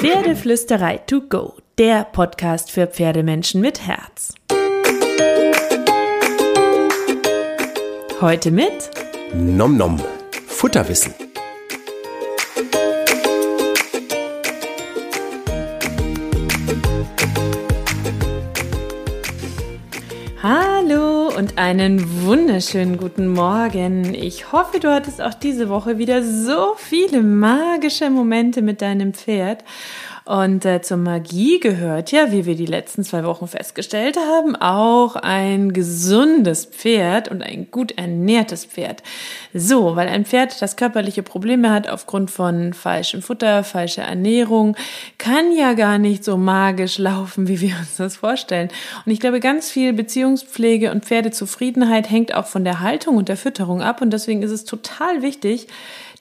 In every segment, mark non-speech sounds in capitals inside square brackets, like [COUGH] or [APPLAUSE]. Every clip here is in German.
Pferdeflüsterei to go, der Podcast für Pferdemenschen mit Herz. Heute mit Nom Nom, Futterwissen. Einen wunderschönen guten Morgen. Ich hoffe, du hattest auch diese Woche wieder so viele magische Momente mit deinem Pferd und äh, zur Magie gehört ja, wie wir die letzten zwei Wochen festgestellt haben, auch ein gesundes Pferd und ein gut ernährtes Pferd. So, weil ein Pferd, das körperliche Probleme hat aufgrund von falschem Futter, falscher Ernährung, kann ja gar nicht so magisch laufen, wie wir uns das vorstellen. Und ich glaube, ganz viel Beziehungspflege und Pferdezufriedenheit hängt auch von der Haltung und der Fütterung ab. Und deswegen ist es total wichtig,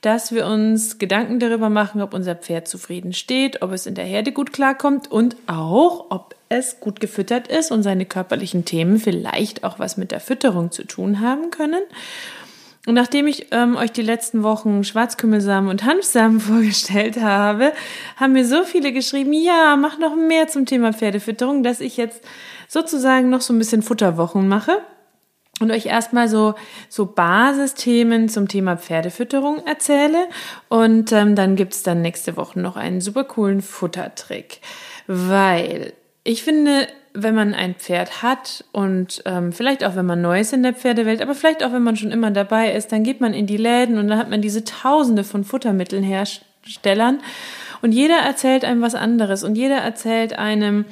dass wir uns Gedanken darüber machen, ob unser Pferd zufrieden steht, ob es in der Herde gut klarkommt und auch, ob es gut gefüttert ist und seine körperlichen Themen vielleicht auch was mit der Fütterung zu tun haben können. Und nachdem ich ähm, euch die letzten Wochen Schwarzkümmelsamen und Hanfsamen [LAUGHS] vorgestellt habe, haben mir so viele geschrieben, ja, mach noch mehr zum Thema Pferdefütterung, dass ich jetzt sozusagen noch so ein bisschen Futterwochen mache und euch erstmal so, so Basisthemen zum Thema Pferdefütterung erzähle. Und ähm, dann gibt's dann nächste Woche noch einen super coolen Futtertrick. Weil ich finde, wenn man ein Pferd hat und ähm, vielleicht auch wenn man neu ist in der Pferdewelt, aber vielleicht auch wenn man schon immer dabei ist, dann geht man in die Läden und dann hat man diese Tausende von Futtermittelherstellern und jeder erzählt einem was anderes und jeder erzählt einem,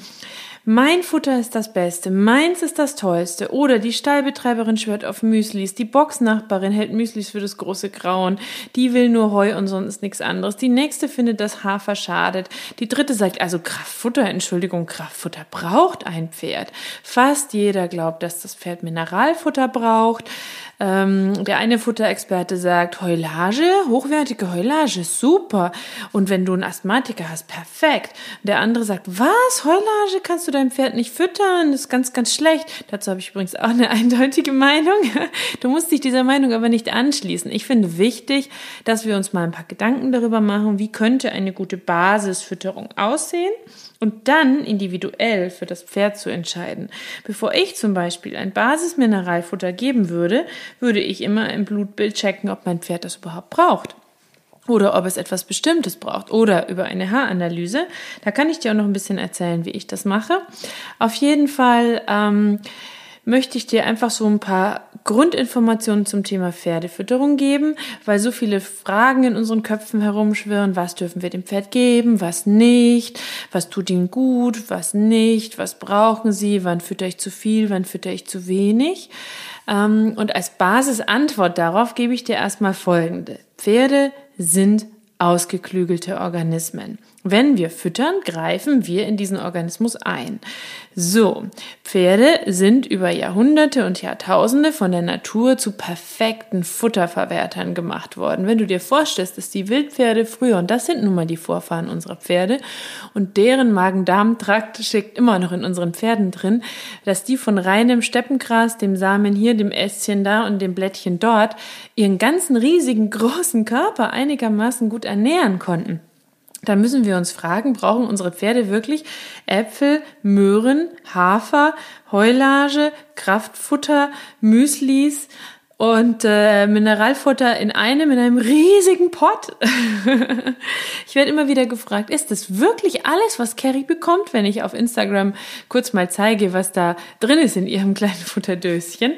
mein Futter ist das Beste, meins ist das Tollste. Oder die Stallbetreiberin schwört auf Müslis, die Boxnachbarin hält Müslis für das große Grauen, die will nur Heu und sonst nichts anderes. Die nächste findet, dass Hafer schadet. Die dritte sagt, also Kraftfutter, Entschuldigung, Kraftfutter braucht ein Pferd. Fast jeder glaubt, dass das Pferd Mineralfutter braucht. Ähm, der eine Futterexperte sagt, Heulage, hochwertige Heulage, super. Und wenn du einen Asthmatiker hast, perfekt. Der andere sagt, was, Heulage kannst du dein Pferd nicht füttern, das ist ganz, ganz schlecht. Dazu habe ich übrigens auch eine [LAUGHS] eindeutige Meinung. Du musst dich dieser Meinung aber nicht anschließen. Ich finde wichtig, dass wir uns mal ein paar Gedanken darüber machen, wie könnte eine gute Basisfütterung aussehen und dann individuell für das Pferd zu entscheiden. Bevor ich zum Beispiel ein Basismineralfutter geben würde, würde ich immer im Blutbild checken, ob mein Pferd das überhaupt braucht oder ob es etwas Bestimmtes braucht oder über eine Haaranalyse. Da kann ich dir auch noch ein bisschen erzählen, wie ich das mache. Auf jeden Fall ähm, möchte ich dir einfach so ein paar Grundinformationen zum Thema Pferdefütterung geben, weil so viele Fragen in unseren Köpfen herumschwirren. Was dürfen wir dem Pferd geben, was nicht? Was tut ihm gut, was nicht? Was brauchen sie? Wann fütter ich zu viel, wann fütter ich zu wenig? Ähm, und als Basisantwort darauf gebe ich dir erstmal folgende. Pferde sind ausgeklügelte Organismen. Wenn wir füttern, greifen wir in diesen Organismus ein. So, Pferde sind über Jahrhunderte und Jahrtausende von der Natur zu perfekten Futterverwertern gemacht worden. Wenn du dir vorstellst, dass die Wildpferde früher, und das sind nun mal die Vorfahren unserer Pferde, und deren Magen-Darm-Trakt schickt immer noch in unseren Pferden drin, dass die von reinem Steppengras, dem Samen hier, dem Ästchen da und dem Blättchen dort, ihren ganzen riesigen großen Körper einigermaßen gut ernähren konnten. Dann müssen wir uns fragen, brauchen unsere Pferde wirklich Äpfel, Möhren, Hafer, Heulage, Kraftfutter, Müslis und äh, Mineralfutter in einem, in einem riesigen Pott. [LAUGHS] ich werde immer wieder gefragt, ist das wirklich alles, was Carrie bekommt, wenn ich auf Instagram kurz mal zeige, was da drin ist in ihrem [LAUGHS] kleinen Futterdöschen?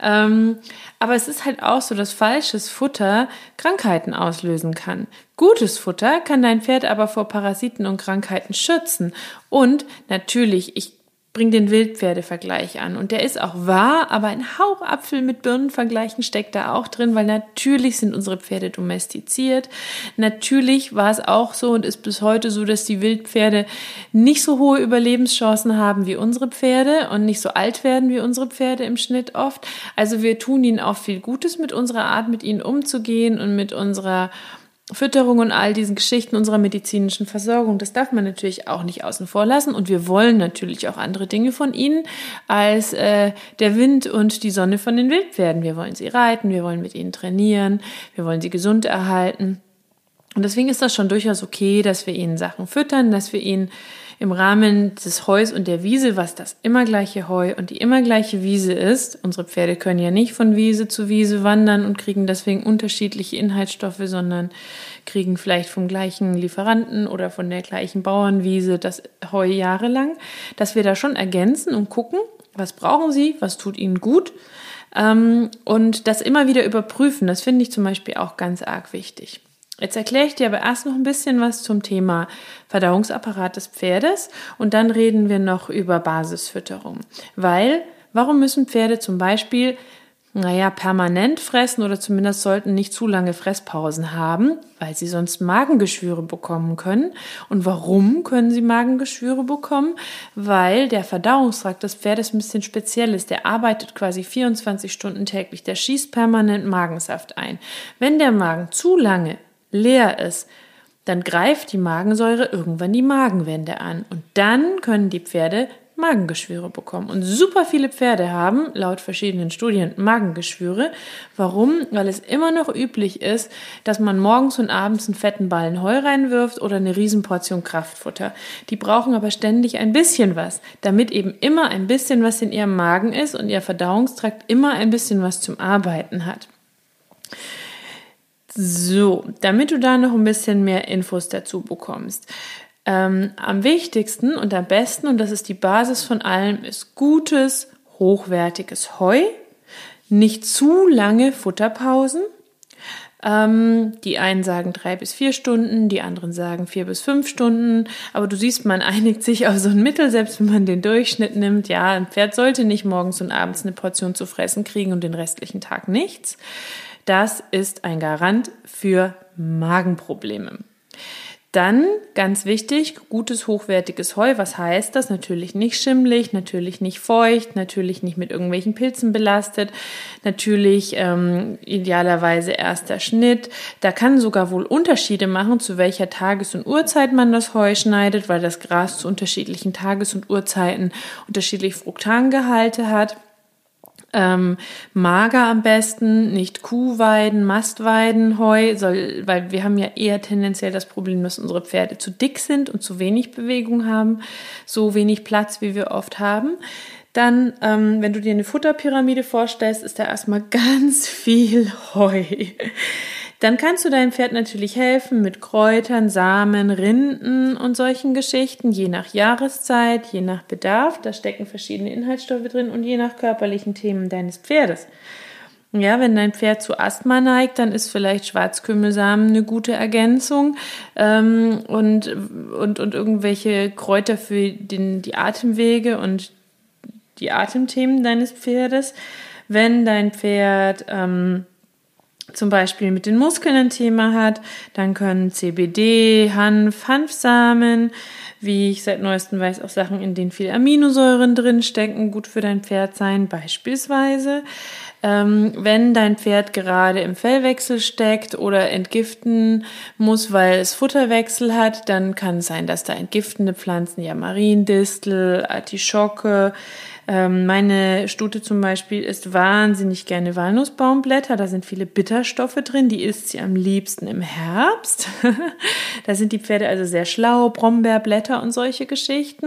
Ähm, aber es ist halt auch so, dass falsches Futter Krankheiten auslösen kann. Gutes Futter kann dein Pferd aber vor Parasiten und Krankheiten schützen. Und natürlich, ich bring den Wildpferdevergleich an. Und der ist auch wahr, aber ein Hauch Apfel mit Birnenvergleichen steckt da auch drin, weil natürlich sind unsere Pferde domestiziert. Natürlich war es auch so und ist bis heute so, dass die Wildpferde nicht so hohe Überlebenschancen haben wie unsere Pferde und nicht so alt werden wie unsere Pferde im Schnitt oft. Also wir tun ihnen auch viel Gutes mit unserer Art, mit ihnen umzugehen und mit unserer Fütterung und all diesen Geschichten unserer medizinischen Versorgung, das darf man natürlich auch nicht außen vor lassen. Und wir wollen natürlich auch andere Dinge von ihnen als äh, der Wind und die Sonne von den Wildpferden. Wir wollen sie reiten, wir wollen mit ihnen trainieren, wir wollen sie gesund erhalten. Und deswegen ist das schon durchaus okay, dass wir ihnen Sachen füttern, dass wir ihnen im Rahmen des Heus und der Wiese, was das immer gleiche Heu und die immer gleiche Wiese ist. Unsere Pferde können ja nicht von Wiese zu Wiese wandern und kriegen deswegen unterschiedliche Inhaltsstoffe, sondern kriegen vielleicht vom gleichen Lieferanten oder von der gleichen Bauernwiese das Heu jahrelang, dass wir da schon ergänzen und gucken, was brauchen sie, was tut ihnen gut ähm, und das immer wieder überprüfen. Das finde ich zum Beispiel auch ganz arg wichtig. Jetzt erkläre ich dir aber erst noch ein bisschen was zum Thema Verdauungsapparat des Pferdes und dann reden wir noch über Basisfütterung. Weil, warum müssen Pferde zum Beispiel, naja, permanent fressen oder zumindest sollten nicht zu lange Fresspausen haben, weil sie sonst Magengeschwüre bekommen können. Und warum können sie Magengeschwüre bekommen? Weil der Verdauungstrakt des Pferdes ein bisschen speziell ist. Der arbeitet quasi 24 Stunden täglich. Der schießt permanent Magensaft ein. Wenn der Magen zu lange leer ist, dann greift die Magensäure irgendwann die Magenwände an und dann können die Pferde Magengeschwüre bekommen. Und super viele Pferde haben, laut verschiedenen Studien, Magengeschwüre. Warum? Weil es immer noch üblich ist, dass man morgens und abends einen fetten Ballen Heu reinwirft oder eine Riesenportion Kraftfutter. Die brauchen aber ständig ein bisschen was, damit eben immer ein bisschen was in ihrem Magen ist und ihr Verdauungstrakt immer ein bisschen was zum Arbeiten hat. So, damit du da noch ein bisschen mehr Infos dazu bekommst. Ähm, am wichtigsten und am besten, und das ist die Basis von allem, ist gutes, hochwertiges Heu, nicht zu lange Futterpausen. Ähm, die einen sagen drei bis vier Stunden, die anderen sagen vier bis fünf Stunden. Aber du siehst, man einigt sich auf so ein Mittel, selbst wenn man den Durchschnitt nimmt. Ja, ein Pferd sollte nicht morgens und abends eine Portion zu fressen kriegen und den restlichen Tag nichts. Das ist ein Garant für Magenprobleme. Dann, ganz wichtig, gutes, hochwertiges Heu. Was heißt das? Natürlich nicht schimmlig, natürlich nicht feucht, natürlich nicht mit irgendwelchen Pilzen belastet, natürlich ähm, idealerweise erster Schnitt. Da kann sogar wohl Unterschiede machen, zu welcher Tages- und Uhrzeit man das Heu schneidet, weil das Gras zu unterschiedlichen Tages- und Uhrzeiten unterschiedlich Fruktangehalte hat. Ähm, mager am besten, nicht Kuhweiden, Mastweiden, Heu, soll, weil wir haben ja eher tendenziell das Problem, dass unsere Pferde zu dick sind und zu wenig Bewegung haben, so wenig Platz, wie wir oft haben. Dann, ähm, wenn du dir eine Futterpyramide vorstellst, ist da erstmal [LAUGHS] ganz viel Heu. Dann kannst du deinem Pferd natürlich helfen mit Kräutern, Samen, Rinden und solchen Geschichten, je nach Jahreszeit, je nach Bedarf. Da stecken verschiedene Inhaltsstoffe drin und je nach körperlichen Themen deines Pferdes. Ja, wenn dein Pferd zu Asthma neigt, dann ist vielleicht Schwarzkümmelsamen eine gute Ergänzung ähm, und, und, und irgendwelche Kräuter für den, die Atemwege und die Atemthemen deines Pferdes. Wenn dein Pferd ähm, zum Beispiel mit den Muskeln ein Thema hat, dann können CBD, Hanf, Hanfsamen, wie ich seit neuestem weiß, auch Sachen, in denen viel Aminosäuren drinstecken, gut für dein Pferd sein. Beispielsweise, ähm, wenn dein Pferd gerade im Fellwechsel steckt oder entgiften muss, weil es Futterwechsel hat, dann kann es sein, dass da entgiftende Pflanzen, ja Mariendistel, Artischocke, ähm, meine Stute zum Beispiel isst wahnsinnig gerne Walnussbaumblätter. Da sind viele Bitterstoffe drin. Die isst sie am liebsten im Herbst. [LAUGHS] da sind die Pferde also sehr schlau. Brombeerblätter und solche Geschichten.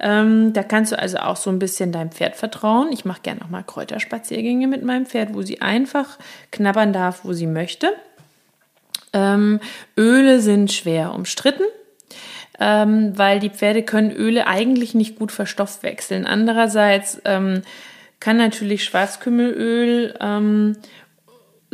Ähm, da kannst du also auch so ein bisschen deinem Pferd vertrauen. Ich mache gerne auch mal Kräuterspaziergänge mit meinem Pferd, wo sie einfach knabbern darf, wo sie möchte. Ähm, Öle sind schwer umstritten ähm, weil die Pferde können Öle eigentlich nicht gut verstoffwechseln. Andererseits ähm, kann natürlich Schwarzkümmelöl ähm,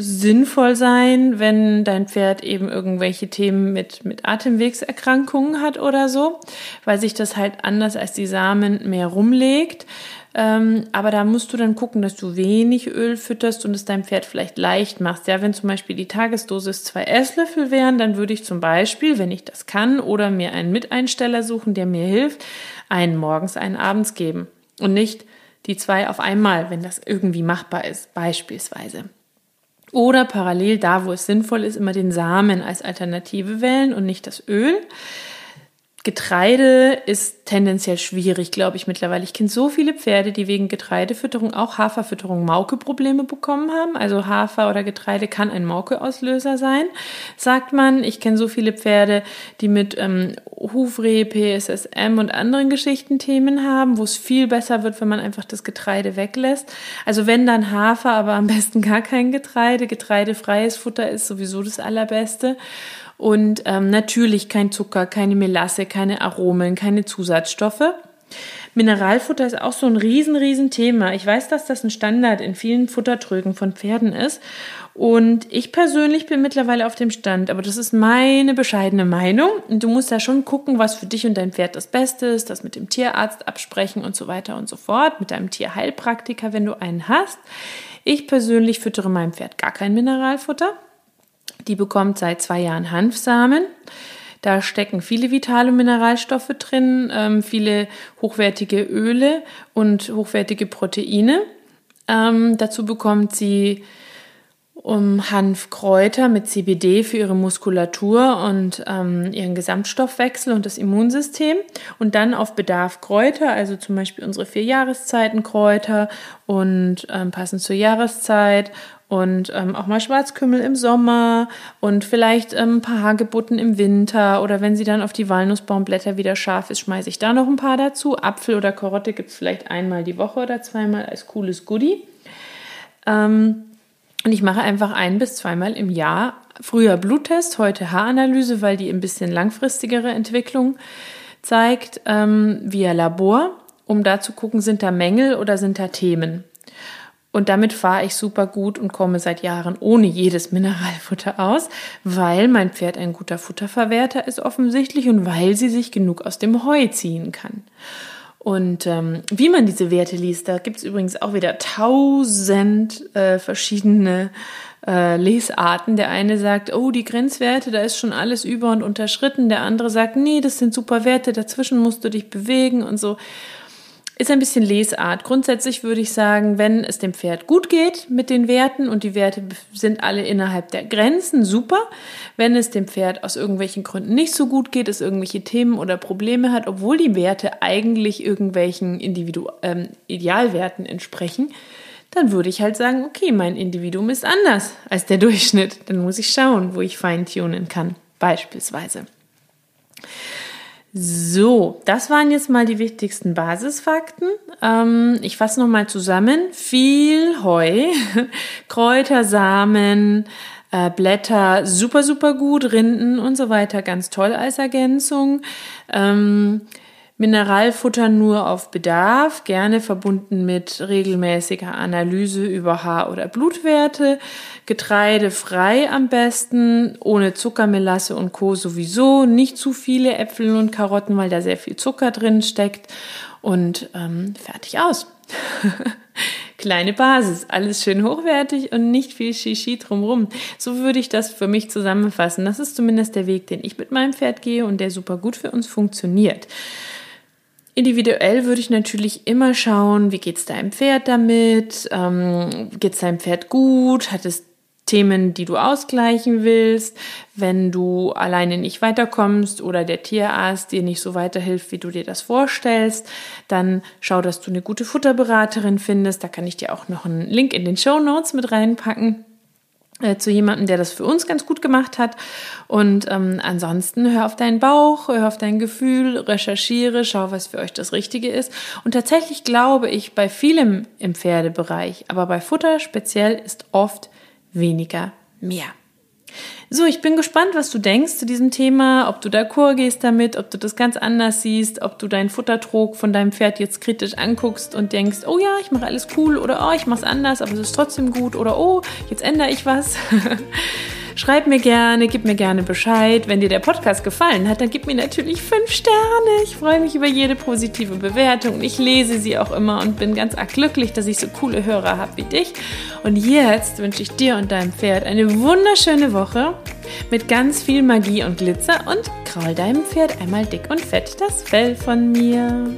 sinnvoll sein, wenn dein Pferd eben irgendwelche Themen mit, mit Atemwegserkrankungen hat oder so, weil sich das halt anders als die Samen mehr rumlegt. Ähm, aber da musst du dann gucken, dass du wenig Öl fütterst und es deinem Pferd vielleicht leicht machst. Ja, wenn zum Beispiel die Tagesdosis zwei Esslöffel wären, dann würde ich zum Beispiel, wenn ich das kann, oder mir einen Miteinsteller suchen, der mir hilft, einen morgens, einen abends geben. Und nicht die zwei auf einmal, wenn das irgendwie machbar ist, beispielsweise. Oder parallel da, wo es sinnvoll ist, immer den Samen als Alternative wählen und nicht das Öl. Getreide ist tendenziell schwierig, glaube ich, mittlerweile. Ich kenne so viele Pferde, die wegen Getreidefütterung, auch Haferfütterung, Mauke-Probleme bekommen haben. Also Hafer oder Getreide kann ein Mauke-Auslöser sein, sagt man. Ich kenne so viele Pferde, die mit ähm, Hufreh, PSSM und anderen Geschichten Themen haben, wo es viel besser wird, wenn man einfach das Getreide weglässt. Also wenn dann Hafer, aber am besten gar kein Getreide. Getreidefreies Futter ist sowieso das Allerbeste. Und ähm, natürlich kein Zucker, keine Melasse, keine Aromen, keine Zusatzstoffe. Mineralfutter ist auch so ein riesen, riesen Thema. Ich weiß, dass das ein Standard in vielen Futtertrögen von Pferden ist. Und ich persönlich bin mittlerweile auf dem Stand, aber das ist meine bescheidene Meinung. Und du musst da schon gucken, was für dich und dein Pferd das Beste ist, das mit dem Tierarzt absprechen und so weiter und so fort, mit deinem Tierheilpraktiker, wenn du einen hast. Ich persönlich füttere meinem Pferd gar kein Mineralfutter. Die bekommt seit zwei Jahren Hanfsamen. Da stecken viele vitale Mineralstoffe drin, ähm, viele hochwertige Öle und hochwertige Proteine. Ähm, dazu bekommt sie um Hanfkräuter mit CBD für ihre Muskulatur und ähm, ihren Gesamtstoffwechsel und das Immunsystem und dann auf Bedarf Kräuter, also zum Beispiel unsere vier Jahreszeitenkräuter und ähm, passend zur Jahreszeit und ähm, auch mal Schwarzkümmel im Sommer und vielleicht ähm, ein paar Hagebutten im Winter oder wenn sie dann auf die Walnussbaumblätter wieder scharf ist, schmeiße ich da noch ein paar dazu. Apfel oder Karotte gibt es vielleicht einmal die Woche oder zweimal als cooles Goodie. Ähm, und ich mache einfach ein bis zweimal im Jahr früher Bluttest, heute Haaranalyse, weil die ein bisschen langfristigere Entwicklung zeigt, ähm, via Labor, um da zu gucken, sind da Mängel oder sind da Themen. Und damit fahre ich super gut und komme seit Jahren ohne jedes Mineralfutter aus, weil mein Pferd ein guter Futterverwerter ist offensichtlich und weil sie sich genug aus dem Heu ziehen kann. Und ähm, wie man diese Werte liest, da gibt es übrigens auch wieder tausend äh, verschiedene äh, Lesarten. Der eine sagt, oh, die Grenzwerte, da ist schon alles über und unterschritten. Der andere sagt, nee, das sind super Werte, dazwischen musst du dich bewegen und so. Ist ein bisschen Lesart. Grundsätzlich würde ich sagen, wenn es dem Pferd gut geht mit den Werten und die Werte sind alle innerhalb der Grenzen, super. Wenn es dem Pferd aus irgendwelchen Gründen nicht so gut geht, es irgendwelche Themen oder Probleme hat, obwohl die Werte eigentlich irgendwelchen Individu ähm, Idealwerten entsprechen, dann würde ich halt sagen, okay, mein Individuum ist anders als der Durchschnitt. Dann muss ich schauen, wo ich feintunen kann, beispielsweise. So, das waren jetzt mal die wichtigsten Basisfakten. Ähm, ich fasse nochmal zusammen. Viel Heu, [LAUGHS] Kräuter, Samen, äh, Blätter, super, super gut, Rinden und so weiter, ganz toll als Ergänzung. Ähm, Mineralfutter nur auf Bedarf, gerne verbunden mit regelmäßiger Analyse über Haar- oder Blutwerte. Getreide frei am besten, ohne Zuckermelasse und Co. sowieso. Nicht zu viele Äpfel und Karotten, weil da sehr viel Zucker drin steckt. Und ähm, fertig aus. [LAUGHS] Kleine Basis, alles schön hochwertig und nicht viel Shishi drumrum. So würde ich das für mich zusammenfassen. Das ist zumindest der Weg, den ich mit meinem Pferd gehe und der super gut für uns funktioniert. Individuell würde ich natürlich immer schauen, wie geht es deinem Pferd damit? Ähm, es deinem Pferd gut? Hat es Themen, die du ausgleichen willst? Wenn du alleine nicht weiterkommst oder der Tierarzt dir nicht so weiterhilft, wie du dir das vorstellst, dann schau, dass du eine gute Futterberaterin findest. Da kann ich dir auch noch einen Link in den Show Notes mit reinpacken. Äh, zu jemandem, der das für uns ganz gut gemacht hat. Und ähm, ansonsten hör auf deinen Bauch, hör auf dein Gefühl, recherchiere, schau, was für euch das Richtige ist. Und tatsächlich glaube ich, bei vielem im Pferdebereich, aber bei Futter speziell ist oft weniger mehr. So, ich bin gespannt, was du denkst zu diesem Thema, ob du d'accord gehst damit, ob du das ganz anders siehst, ob du deinen Futtertrog von deinem Pferd jetzt kritisch anguckst und denkst, oh ja, ich mache alles cool oder oh, ich mache es anders, aber es ist trotzdem gut oder oh, jetzt ändere ich was. [LAUGHS] Schreib mir gerne, gib mir gerne Bescheid. Wenn dir der Podcast gefallen hat, dann gib mir natürlich fünf Sterne. Ich freue mich über jede positive Bewertung. Ich lese sie auch immer und bin ganz arg glücklich, dass ich so coole Hörer habe wie dich. Und jetzt wünsche ich dir und deinem Pferd eine wunderschöne Woche mit ganz viel Magie und Glitzer und kraul deinem Pferd einmal dick und fett das Fell von mir.